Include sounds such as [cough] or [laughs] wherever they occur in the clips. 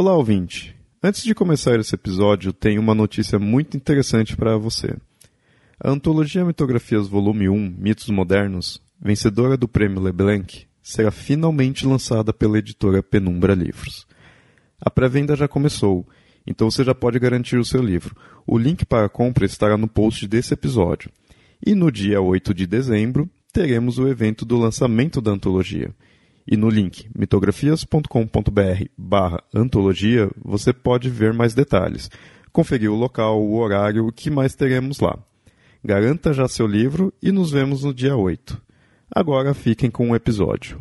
Olá, ouvinte. Antes de começar esse episódio, tenho uma notícia muito interessante para você. A antologia Mitografias Volume 1, Mitos Modernos, vencedora do Prêmio Leblanc, será finalmente lançada pela editora Penumbra Livros. A pré-venda já começou, então você já pode garantir o seu livro. O link para a compra estará no post desse episódio. E no dia 8 de dezembro, teremos o evento do lançamento da antologia. E no link mitografias.com.br barra antologia você pode ver mais detalhes, conferir o local, o horário, o que mais teremos lá. Garanta já seu livro e nos vemos no dia 8. Agora fiquem com o episódio.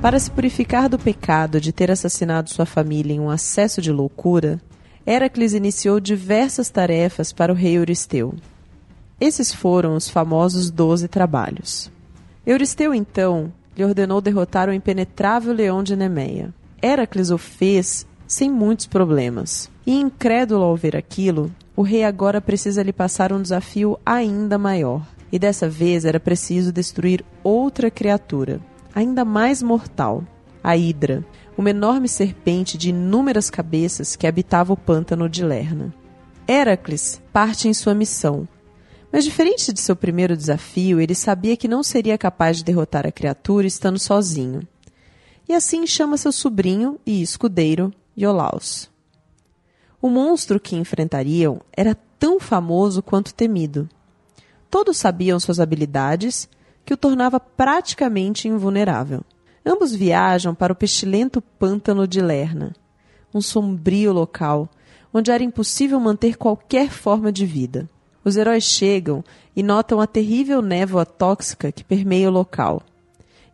Para se purificar do pecado de ter assassinado sua família em um acesso de loucura, Heracles iniciou diversas tarefas para o rei Euristeu. Esses foram os famosos Doze Trabalhos. Euristeu, então, lhe ordenou derrotar o impenetrável leão de Nemeia. Heracles o fez sem muitos problemas. E incrédulo ao ver aquilo, o rei agora precisa lhe passar um desafio ainda maior. E dessa vez era preciso destruir outra criatura, ainda mais mortal, a Hidra, uma enorme serpente de inúmeras cabeças que habitava o pântano de Lerna. Heracles parte em sua missão, mas diferente de seu primeiro desafio, ele sabia que não seria capaz de derrotar a criatura estando sozinho. E assim chama seu sobrinho e escudeiro, Iolaus. O monstro que enfrentariam era tão famoso quanto temido. Todos sabiam suas habilidades que o tornava praticamente invulnerável. Ambos viajam para o pestilento pântano de Lerna, um sombrio local onde era impossível manter qualquer forma de vida. Os heróis chegam e notam a terrível névoa tóxica que permeia o local.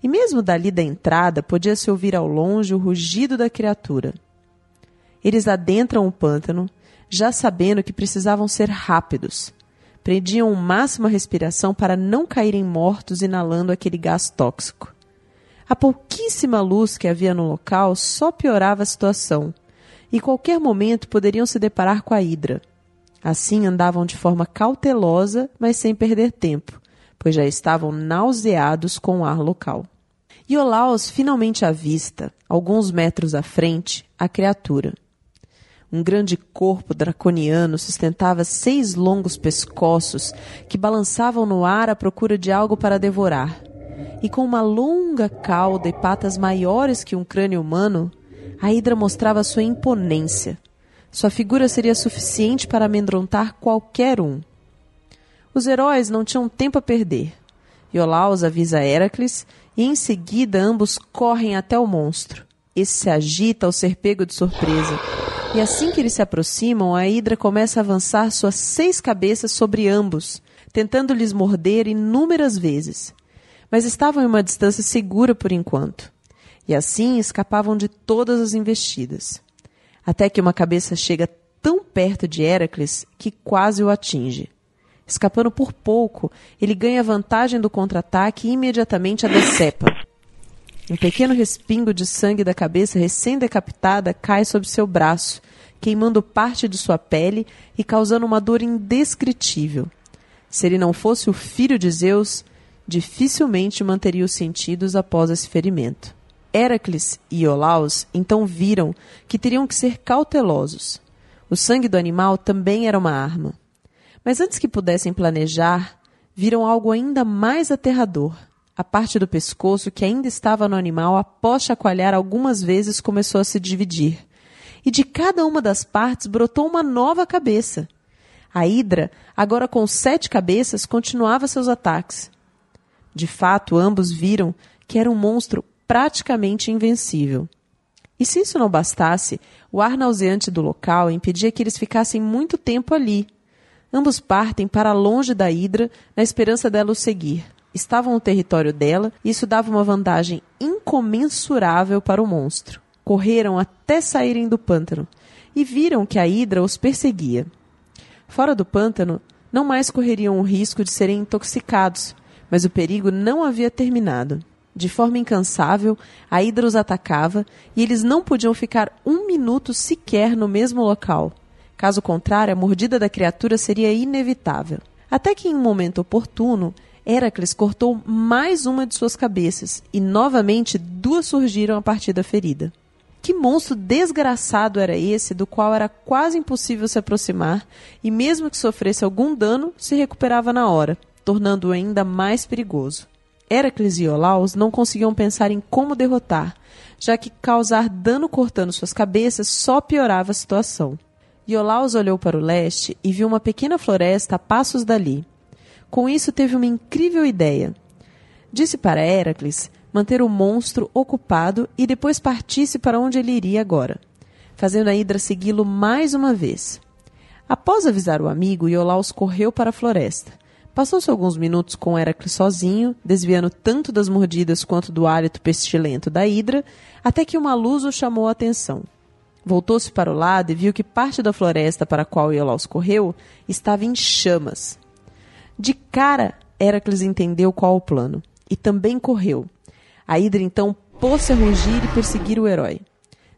E mesmo dali da entrada podia-se ouvir ao longe o rugido da criatura. Eles adentram o pântano, já sabendo que precisavam ser rápidos, prendiam o máximo a respiração para não caírem mortos inalando aquele gás tóxico. A pouquíssima luz que havia no local só piorava a situação, e qualquer momento poderiam se deparar com a hidra. Assim andavam de forma cautelosa, mas sem perder tempo, pois já estavam nauseados com o ar local. Iolaus finalmente avista, alguns metros à frente, a criatura. Um grande corpo draconiano sustentava seis longos pescoços que balançavam no ar à procura de algo para devorar. E com uma longa cauda e patas maiores que um crânio humano, a hidra mostrava sua imponência. Sua figura seria suficiente para amedrontar qualquer um. Os heróis não tinham tempo a perder. Iolaus avisa Heracles e em seguida ambos correm até o monstro. Esse se agita ao ser pego de surpresa e assim que eles se aproximam, a Hidra começa a avançar suas seis cabeças sobre ambos, tentando lhes morder inúmeras vezes. Mas estavam em uma distância segura por enquanto, e assim escapavam de todas as investidas. Até que uma cabeça chega tão perto de Heracles que quase o atinge. Escapando por pouco, ele ganha vantagem do contra-ataque e imediatamente a decepa. Um pequeno respingo de sangue da cabeça recém-decapitada cai sobre seu braço, queimando parte de sua pele e causando uma dor indescritível. Se ele não fosse o filho de Zeus, dificilmente manteria os sentidos após esse ferimento. Heracles e Iolaus então viram que teriam que ser cautelosos. O sangue do animal também era uma arma. Mas antes que pudessem planejar, viram algo ainda mais aterrador. A parte do pescoço que ainda estava no animal, após chacoalhar algumas vezes, começou a se dividir. E de cada uma das partes brotou uma nova cabeça. A hidra, agora com sete cabeças, continuava seus ataques. De fato, ambos viram que era um monstro praticamente invencível. E se isso não bastasse, o ar nauseante do local impedia que eles ficassem muito tempo ali. Ambos partem para longe da hidra na esperança dela o seguir estavam no território dela e isso dava uma vantagem incomensurável para o monstro. Correram até saírem do pântano e viram que a hidra os perseguia. Fora do pântano, não mais correriam o risco de serem intoxicados, mas o perigo não havia terminado. De forma incansável, a Hidra os atacava e eles não podiam ficar um minuto sequer no mesmo local. Caso contrário, a mordida da criatura seria inevitável. Até que, em um momento oportuno, Heracles cortou mais uma de suas cabeças e novamente duas surgiram a partir da ferida. Que monstro desgraçado era esse, do qual era quase impossível se aproximar, e mesmo que sofresse algum dano, se recuperava na hora, tornando-o ainda mais perigoso. Heracles e Iolaus não conseguiam pensar em como derrotar, já que causar dano cortando suas cabeças só piorava a situação. Iolaus olhou para o leste e viu uma pequena floresta a passos dali. Com isso, teve uma incrível ideia. Disse para Heracles manter o monstro ocupado e depois partisse para onde ele iria agora, fazendo a Hidra segui-lo mais uma vez. Após avisar o amigo, Iolaus correu para a floresta Passou-se alguns minutos com Heracles sozinho, desviando tanto das mordidas quanto do hálito pestilento da hidra, até que uma luz o chamou a atenção. Voltou-se para o lado e viu que parte da floresta para a qual Iolaus correu estava em chamas. De cara, Heracles entendeu qual o plano, e também correu. A hidra então pôs-se a rugir e perseguir o herói.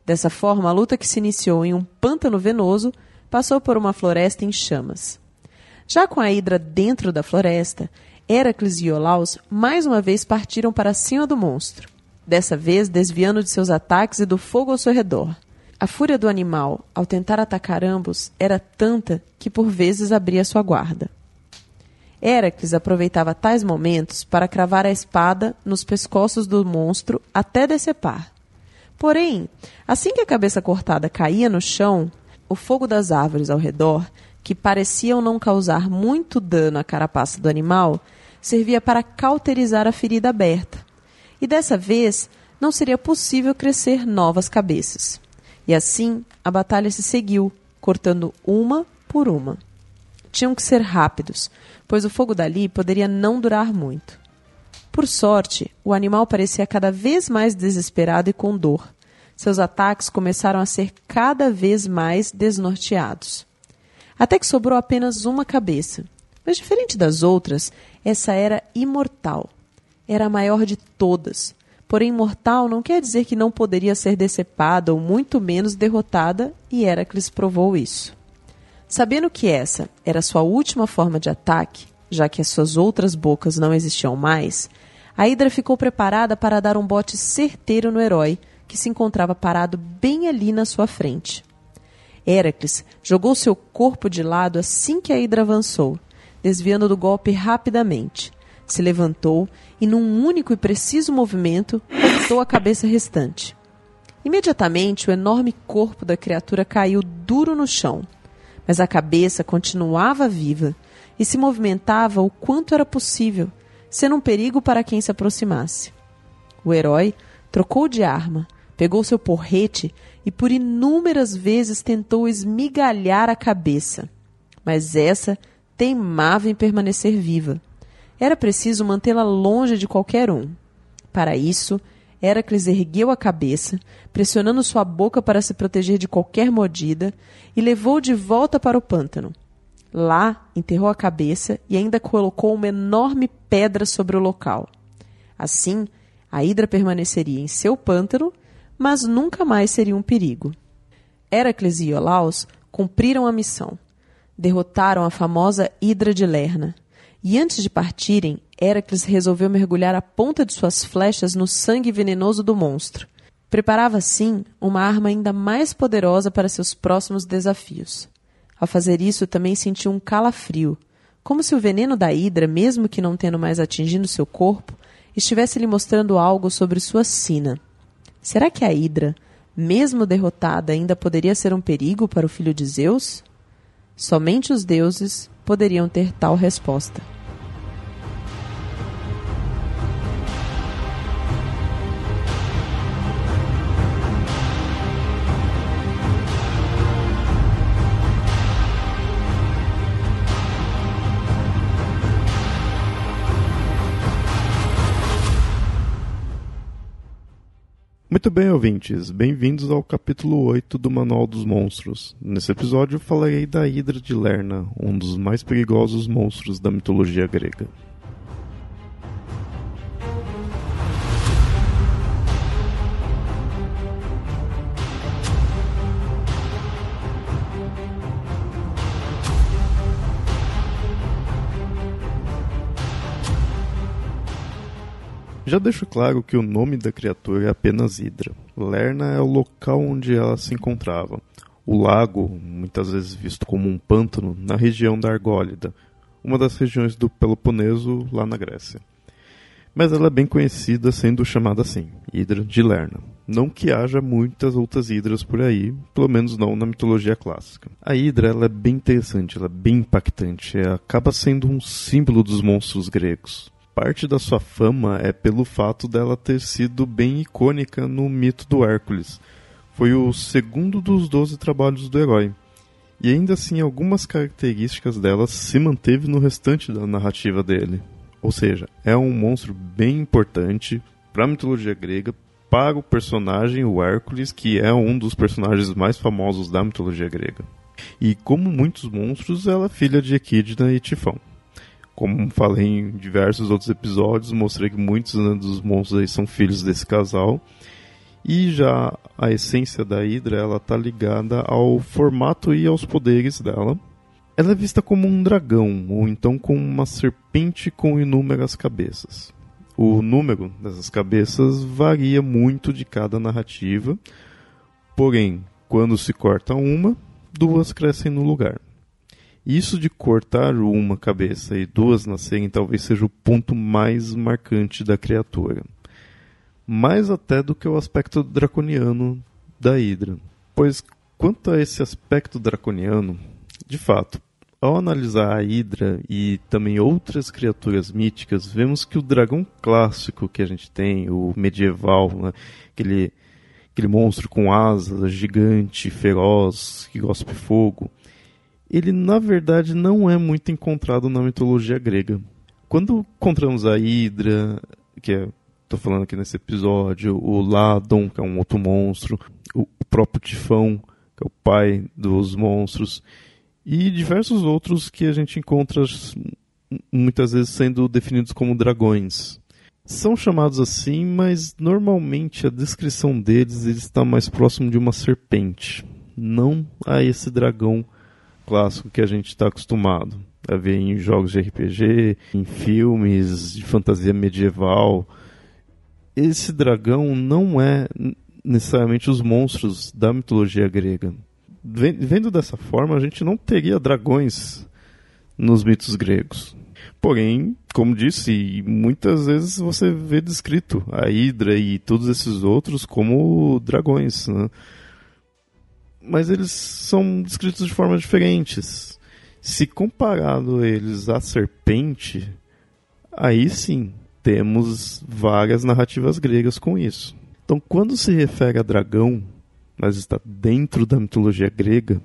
Dessa forma, a luta que se iniciou em um pântano venoso passou por uma floresta em chamas. Já com a Hidra dentro da floresta, Heracles e Iolaus mais uma vez partiram para cima do monstro, dessa vez desviando de seus ataques e do fogo ao seu redor. A fúria do animal, ao tentar atacar ambos, era tanta que por vezes abria sua guarda. Heracles aproveitava tais momentos para cravar a espada nos pescoços do monstro até decepar. Porém, assim que a cabeça cortada caía no chão, o fogo das árvores ao redor que pareciam não causar muito dano à carapaça do animal, servia para cauterizar a ferida aberta. E dessa vez não seria possível crescer novas cabeças. E assim a batalha se seguiu, cortando uma por uma. Tinham que ser rápidos, pois o fogo dali poderia não durar muito. Por sorte, o animal parecia cada vez mais desesperado e com dor. Seus ataques começaram a ser cada vez mais desnorteados até que sobrou apenas uma cabeça. Mas diferente das outras, essa era imortal. Era a maior de todas. Porém, mortal não quer dizer que não poderia ser decepada ou muito menos derrotada, e Heracles provou isso. Sabendo que essa era sua última forma de ataque, já que as suas outras bocas não existiam mais, a Hidra ficou preparada para dar um bote certeiro no herói, que se encontrava parado bem ali na sua frente. Heracles jogou seu corpo de lado assim que a Hidra avançou, desviando do golpe rapidamente. Se levantou e, num único e preciso movimento, cortou a cabeça restante. Imediatamente, o enorme corpo da criatura caiu duro no chão, mas a cabeça continuava viva e se movimentava o quanto era possível, sendo um perigo para quem se aproximasse. O herói trocou de arma, pegou seu porrete e por inúmeras vezes tentou esmigalhar a cabeça. Mas essa teimava em permanecer viva. Era preciso mantê-la longe de qualquer um. Para isso, Heracles ergueu a cabeça, pressionando sua boca para se proteger de qualquer mordida, e levou de volta para o pântano. Lá, enterrou a cabeça e ainda colocou uma enorme pedra sobre o local. Assim, a hidra permaneceria em seu pântano mas nunca mais seria um perigo. Heracles e Iolaus cumpriram a missão. Derrotaram a famosa Hidra de Lerna. E antes de partirem, Heracles resolveu mergulhar a ponta de suas flechas no sangue venenoso do monstro. Preparava, assim, uma arma ainda mais poderosa para seus próximos desafios. Ao fazer isso, também sentiu um calafrio, como se o veneno da hidra, mesmo que não tendo mais atingido seu corpo, estivesse lhe mostrando algo sobre sua sina. Será que a Hidra, mesmo derrotada, ainda poderia ser um perigo para o filho de Zeus? Somente os deuses poderiam ter tal resposta. Muito bem, ouvintes. Bem-vindos ao capítulo 8 do Manual dos Monstros. Nesse episódio falarei da Hidra de Lerna, um dos mais perigosos monstros da mitologia grega. Já deixo claro que o nome da criatura é apenas Hidra. Lerna é o local onde ela se encontrava. O lago, muitas vezes visto como um pântano, na região da Argólida, uma das regiões do Peloponeso lá na Grécia. Mas ela é bem conhecida sendo chamada assim, Hidra de Lerna. Não que haja muitas outras hidras por aí, pelo menos não na mitologia clássica. A hidra ela é bem interessante, ela é bem impactante, ela acaba sendo um símbolo dos monstros gregos. Parte da sua fama é pelo fato dela ter sido bem icônica no mito do Hércules. Foi o segundo dos doze trabalhos do herói. E ainda assim, algumas características dela se manteve no restante da narrativa dele. Ou seja, é um monstro bem importante para a mitologia grega, para o personagem, o Hércules, que é um dos personagens mais famosos da mitologia grega. E como muitos monstros, ela é filha de Equidna e Tifão. Como falei em diversos outros episódios, mostrei que muitos né, dos monstros aí são filhos desse casal. E já a essência da Hydra, ela tá ligada ao formato e aos poderes dela. Ela é vista como um dragão, ou então como uma serpente com inúmeras cabeças. O número dessas cabeças varia muito de cada narrativa, porém, quando se corta uma, duas crescem no lugar. Isso de cortar uma cabeça e duas nascerem talvez seja o ponto mais marcante da criatura. Mais até do que o aspecto draconiano da Hydra. Pois, quanto a esse aspecto draconiano, de fato, ao analisar a Hydra e também outras criaturas míticas, vemos que o dragão clássico que a gente tem, o medieval, né, aquele, aquele monstro com asas, gigante, feroz, que gospe fogo, ele na verdade não é muito encontrado na mitologia grega. Quando encontramos a Hydra, que é, estou falando aqui nesse episódio, o Ladon, que é um outro monstro, o próprio Tifão, que é o pai dos monstros, e diversos outros que a gente encontra muitas vezes sendo definidos como dragões. São chamados assim, mas normalmente a descrição deles está mais próximo de uma serpente, não a esse dragão clássico que a gente está acostumado a ver em jogos de RPG, em filmes de fantasia medieval. Esse dragão não é necessariamente os monstros da mitologia grega vendo dessa forma, a gente não teria dragões nos mitos gregos. Porém, como disse, muitas vezes você vê descrito a Hidra e todos esses outros como dragões. Né? Mas eles são descritos de formas diferentes. Se comparado eles à serpente, aí sim temos várias narrativas gregas com isso. Então, quando se refere a dragão, mas está dentro da mitologia grega,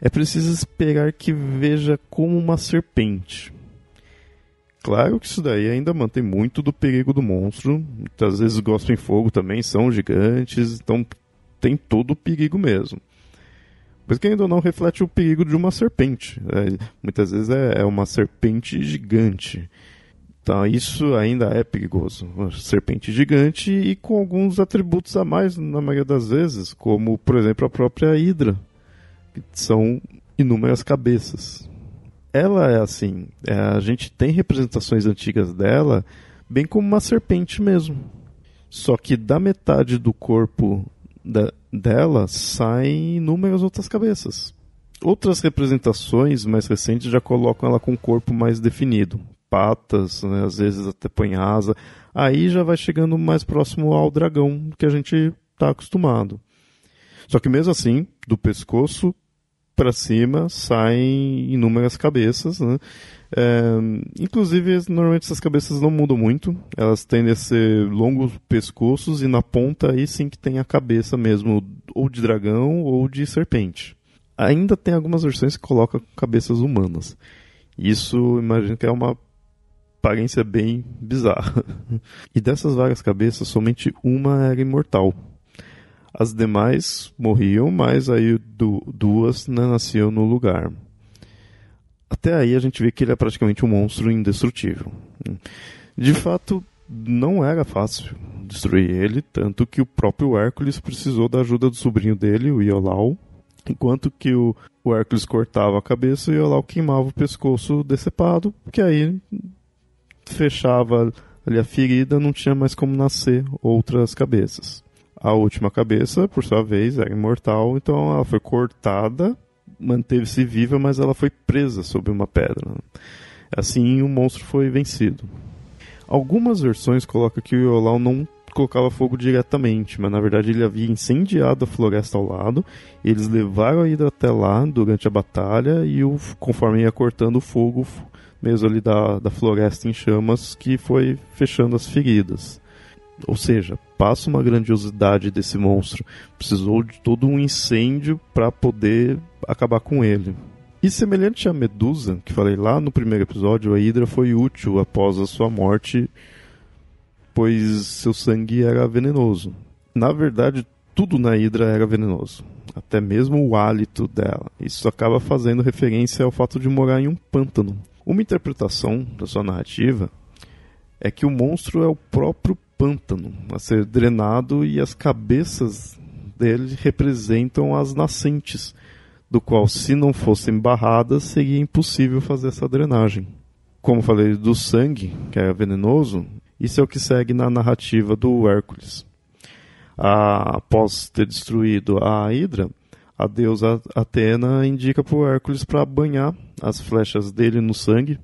é preciso esperar que veja como uma serpente. Claro que isso daí ainda mantém muito do perigo do monstro. Muitas vezes gostam em fogo também, são gigantes, então tem todo o perigo mesmo. Mas que ainda não reflete o perigo de uma serpente. É, muitas vezes é, é uma serpente gigante. Então isso ainda é perigoso. Uma serpente gigante e com alguns atributos a mais na maioria das vezes, como por exemplo a própria Hidra, que são inúmeras cabeças. Ela é assim, é, a gente tem representações antigas dela, bem como uma serpente mesmo. Só que da metade do corpo da, dela saem inúmeras outras cabeças. Outras representações mais recentes já colocam ela com um corpo mais definido patas, né, às vezes até põe asa. Aí já vai chegando mais próximo ao dragão que a gente está acostumado. Só que mesmo assim, do pescoço para cima saem inúmeras cabeças, né? É, inclusive, normalmente essas cabeças não mudam muito, elas tendem a ser longos pescoços e na ponta aí sim que tem a cabeça mesmo, ou de dragão ou de serpente. Ainda tem algumas versões que colocam cabeças humanas. Isso, imagino que é uma aparência bem bizarra. [laughs] E dessas várias cabeças, somente uma era imortal. As demais morriam, mas aí duas né, nasciam no lugar. Até aí a gente vê que ele é praticamente um monstro indestrutível. De fato, não era fácil destruir ele, tanto que o próprio Hércules precisou da ajuda do sobrinho dele, o Iolau, enquanto que o, o Hércules cortava a cabeça e o Iolau queimava o pescoço decepado, que aí fechava ali a ferida não tinha mais como nascer outras cabeças. A última cabeça, por sua vez, era imortal, então ela foi cortada, manteve-se viva, mas ela foi presa sob uma pedra. Assim, o monstro foi vencido. Algumas versões colocam que o Iolau não colocava fogo diretamente, mas na verdade ele havia incendiado a floresta ao lado. Eles levaram a Hidra até lá durante a batalha e o, conforme ia cortando o fogo, mesmo ali da, da floresta em chamas, que foi fechando as feridas. Ou seja, passa uma grandiosidade desse monstro. Precisou de todo um incêndio para poder acabar com ele. E semelhante à Medusa, que falei lá no primeiro episódio, a Hydra foi útil após a sua morte, pois seu sangue era venenoso. Na verdade, tudo na Hydra era venenoso, até mesmo o hálito dela. Isso acaba fazendo referência ao fato de morar em um pântano. Uma interpretação da sua narrativa é que o monstro é o próprio pântano a ser drenado e as cabeças dele representam as nascentes do qual, se não fossem barradas, seria impossível fazer essa drenagem. Como falei do sangue, que é venenoso, isso é o que segue na narrativa do Hércules. após ter destruído a Hidra, a deusa Atena indica para o Hércules para banhar as flechas dele no sangue,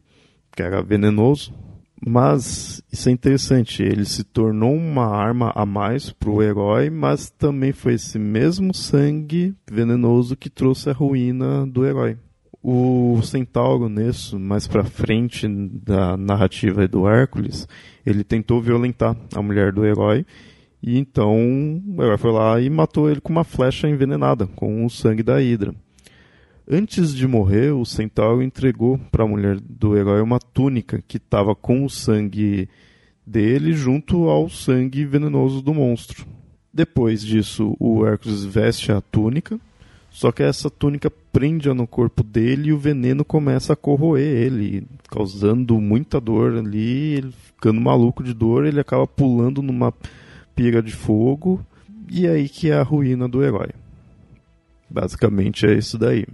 que era venenoso, mas isso é interessante, ele se tornou uma arma a mais para o herói, mas também foi esse mesmo sangue venenoso que trouxe a ruína do herói. O Centauro, nisso, mais para frente da narrativa do Hércules, ele tentou violentar a mulher do herói, e então o herói foi lá e matou ele com uma flecha envenenada, com o sangue da Hidra. Antes de morrer, o centauro entregou para a mulher do herói uma túnica que estava com o sangue dele junto ao sangue venenoso do monstro. Depois disso, o Hércules veste a túnica, só que essa túnica prende no corpo dele e o veneno começa a corroer ele, causando muita dor ali, ele ficando maluco de dor, ele acaba pulando numa pira de fogo, e é aí que é a ruína do herói. Basicamente é isso daí.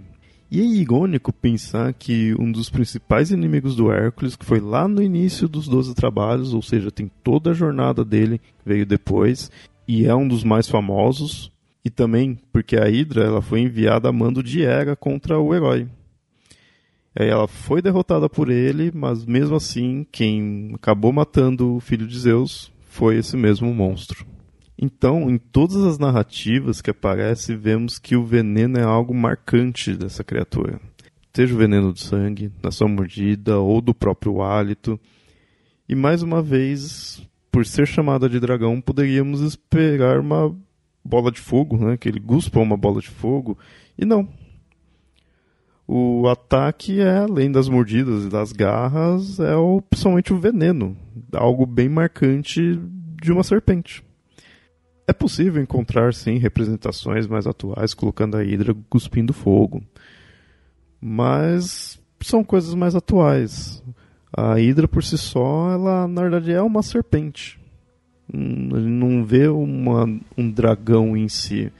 E é irônico pensar que um dos principais inimigos do Hércules, que foi lá no início dos Doze Trabalhos, ou seja, tem toda a jornada dele veio depois, e é um dos mais famosos, e também porque a Hydra ela foi enviada a mando de Hera contra o herói. Aí ela foi derrotada por ele, mas mesmo assim, quem acabou matando o filho de Zeus foi esse mesmo monstro. Então, em todas as narrativas que aparece, vemos que o veneno é algo marcante dessa criatura. Seja o veneno do sangue, da sua mordida ou do próprio hálito. E mais uma vez, por ser chamada de dragão, poderíamos esperar uma bola de fogo, né? que ele guspa uma bola de fogo. E não. O ataque é, além das mordidas e das garras, é o, principalmente o veneno. Algo bem marcante de uma serpente. É possível encontrar, sim, representações mais atuais colocando a Hydra cuspindo fogo. Mas são coisas mais atuais. A Hydra por si só, ela na verdade é uma serpente. Hum, não vê uma, um dragão em si.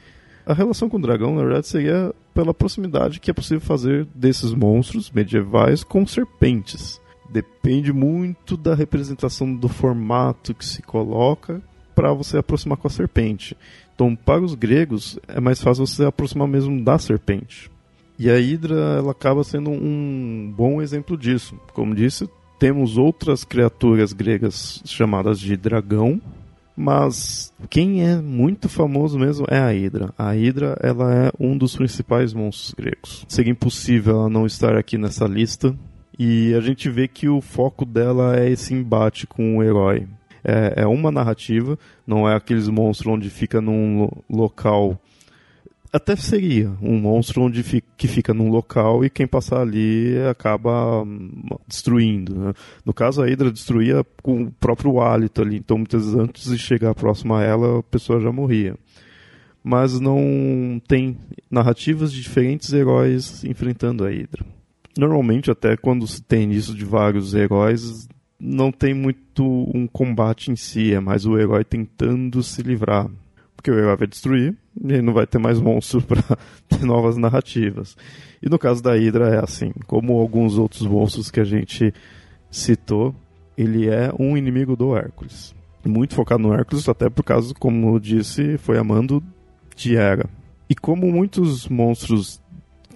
A relação com o dragão, na verdade, seria pela proximidade que é possível fazer desses monstros medievais com serpentes. Depende muito da representação do formato que se coloca para você aproximar com a serpente. Então, para os gregos, é mais fácil você aproximar mesmo da serpente. E a Hidra ela acaba sendo um bom exemplo disso. Como disse, temos outras criaturas gregas chamadas de dragão, mas quem é muito famoso mesmo é a Hidra. A Hidra ela é um dos principais monstros gregos. Seria impossível ela não estar aqui nessa lista. E a gente vê que o foco dela é esse embate com o herói é, é uma narrativa, não é aqueles monstros onde fica num local até seria um monstro onde que fica num local e quem passar ali acaba hum, destruindo. Né? No caso, a Hydra destruía com o próprio hálito ali, então muitas vezes antes de chegar próximo a ela, a pessoa já morria. Mas não tem narrativas de diferentes heróis enfrentando a Hydra. Normalmente, até quando se tem isso de vários heróis, não tem muito um combate em si, é mais o herói tentando se livrar. Porque o herói vai destruir e não vai ter mais monstros [laughs] para ter novas narrativas. E no caso da Hydra é assim, como alguns outros monstros que a gente citou, ele é um inimigo do Hércules. Muito focado no Hércules, até por causa, como disse, foi amando de Hera. E como muitos monstros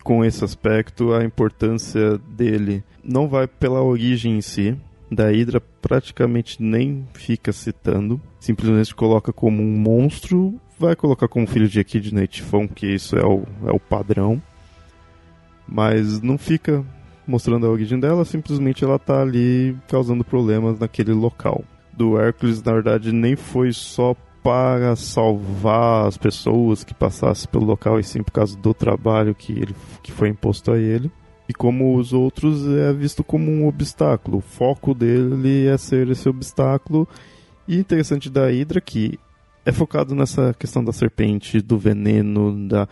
com esse aspecto, a importância dele não vai pela origem em si, da Hydra praticamente nem fica citando, simplesmente coloca como um monstro, vai colocar como filho de Echidna e Tifão, que isso é o, é o padrão, mas não fica mostrando a origem dela, simplesmente ela tá ali causando problemas naquele local. Do Hércules, na verdade, nem foi só para salvar as pessoas que passassem pelo local, e sim por causa do trabalho que, ele, que foi imposto a ele. E como os outros, é visto como um obstáculo. O foco dele é ser esse obstáculo. E interessante da Hydra que é focado nessa questão da serpente, do veneno, da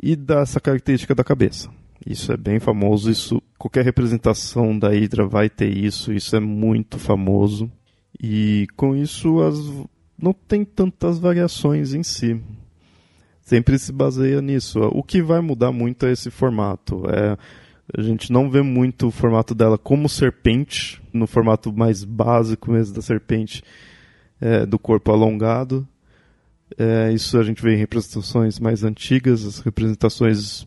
e dessa característica da cabeça. Isso é bem famoso, isso qualquer representação da Hydra vai ter isso, isso é muito famoso. E com isso as não tem tantas variações em si. Sempre se baseia nisso. O que vai mudar muito é esse formato. É a gente não vê muito o formato dela como serpente, no formato mais básico mesmo da serpente, é, do corpo alongado. É, isso a gente vê em representações mais antigas, as representações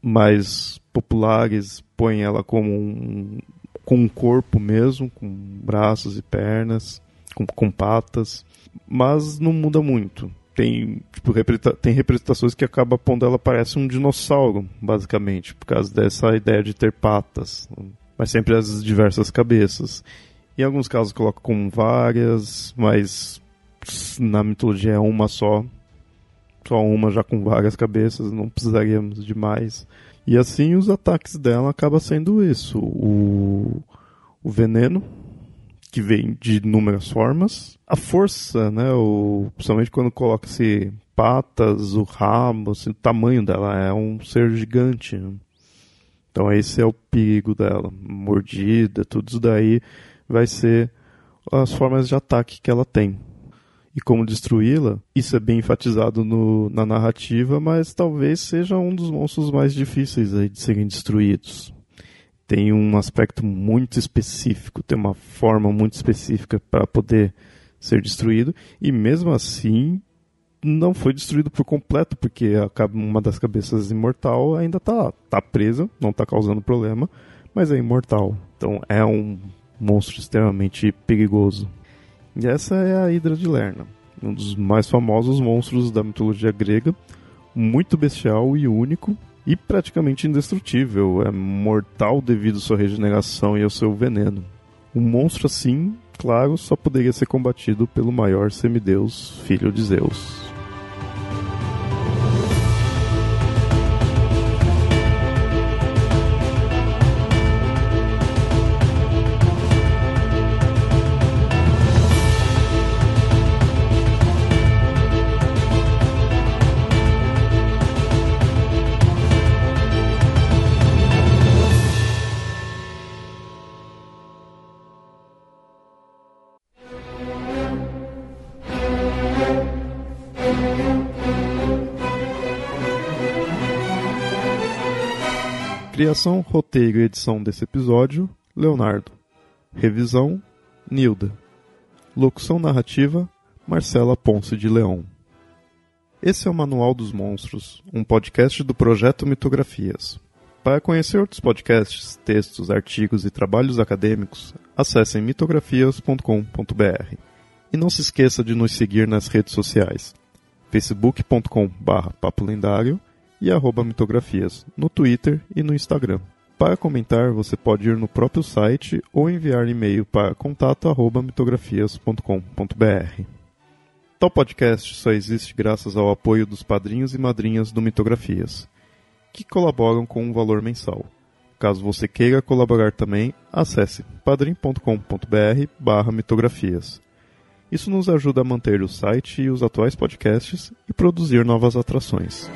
mais populares põem ela como um, com um corpo mesmo, com braços e pernas, com, com patas, mas não muda muito tem, tipo, tem representações que acaba pondo ela parece um dinossauro, basicamente, por causa dessa ideia de ter patas, mas sempre as diversas cabeças. Em alguns casos coloca com várias, mas na mitologia é uma só, só uma já com várias cabeças, não precisaríamos de mais. E assim os ataques dela acaba sendo isso, o, o veneno, que vem de inúmeras formas. A força, né, o, principalmente quando coloca-se patas, o rabo, assim, o tamanho dela é um ser gigante. Né? Então esse é o perigo dela. Mordida, tudo isso daí vai ser as formas de ataque que ela tem. E como destruí-la, isso é bem enfatizado no, na narrativa, mas talvez seja um dos monstros mais difíceis aí de serem destruídos tem um aspecto muito específico, tem uma forma muito específica para poder ser destruído, e mesmo assim não foi destruído por completo, porque uma das cabeças imortal ainda está tá presa, não está causando problema, mas é imortal. Então é um monstro extremamente perigoso. E essa é a Hidra de Lerna, um dos mais famosos monstros da mitologia grega, muito bestial e único, e praticamente indestrutível, é mortal devido à sua regeneração e ao seu veneno. Um monstro assim, claro, só poderia ser combatido pelo maior semideus, filho de Zeus. Criação, roteiro e edição desse episódio: Leonardo. Revisão: Nilda. Locução narrativa: Marcela Ponce de Leão. Esse é o Manual dos Monstros, um podcast do projeto Mitografias. Para conhecer outros podcasts, textos, artigos e trabalhos acadêmicos, acessem mitografias.com.br. E não se esqueça de nos seguir nas redes sociais: facebook.com/papo lendário e arroba mitografias no Twitter e no Instagram. Para comentar, você pode ir no próprio site ou enviar e-mail para contato@mitografias.com.br. Tal podcast só existe graças ao apoio dos padrinhos e madrinhas do Mitografias, que colaboram com um valor mensal. Caso você queira colaborar também, acesse padrim.com.br/mitografias. Isso nos ajuda a manter o site e os atuais podcasts e produzir novas atrações.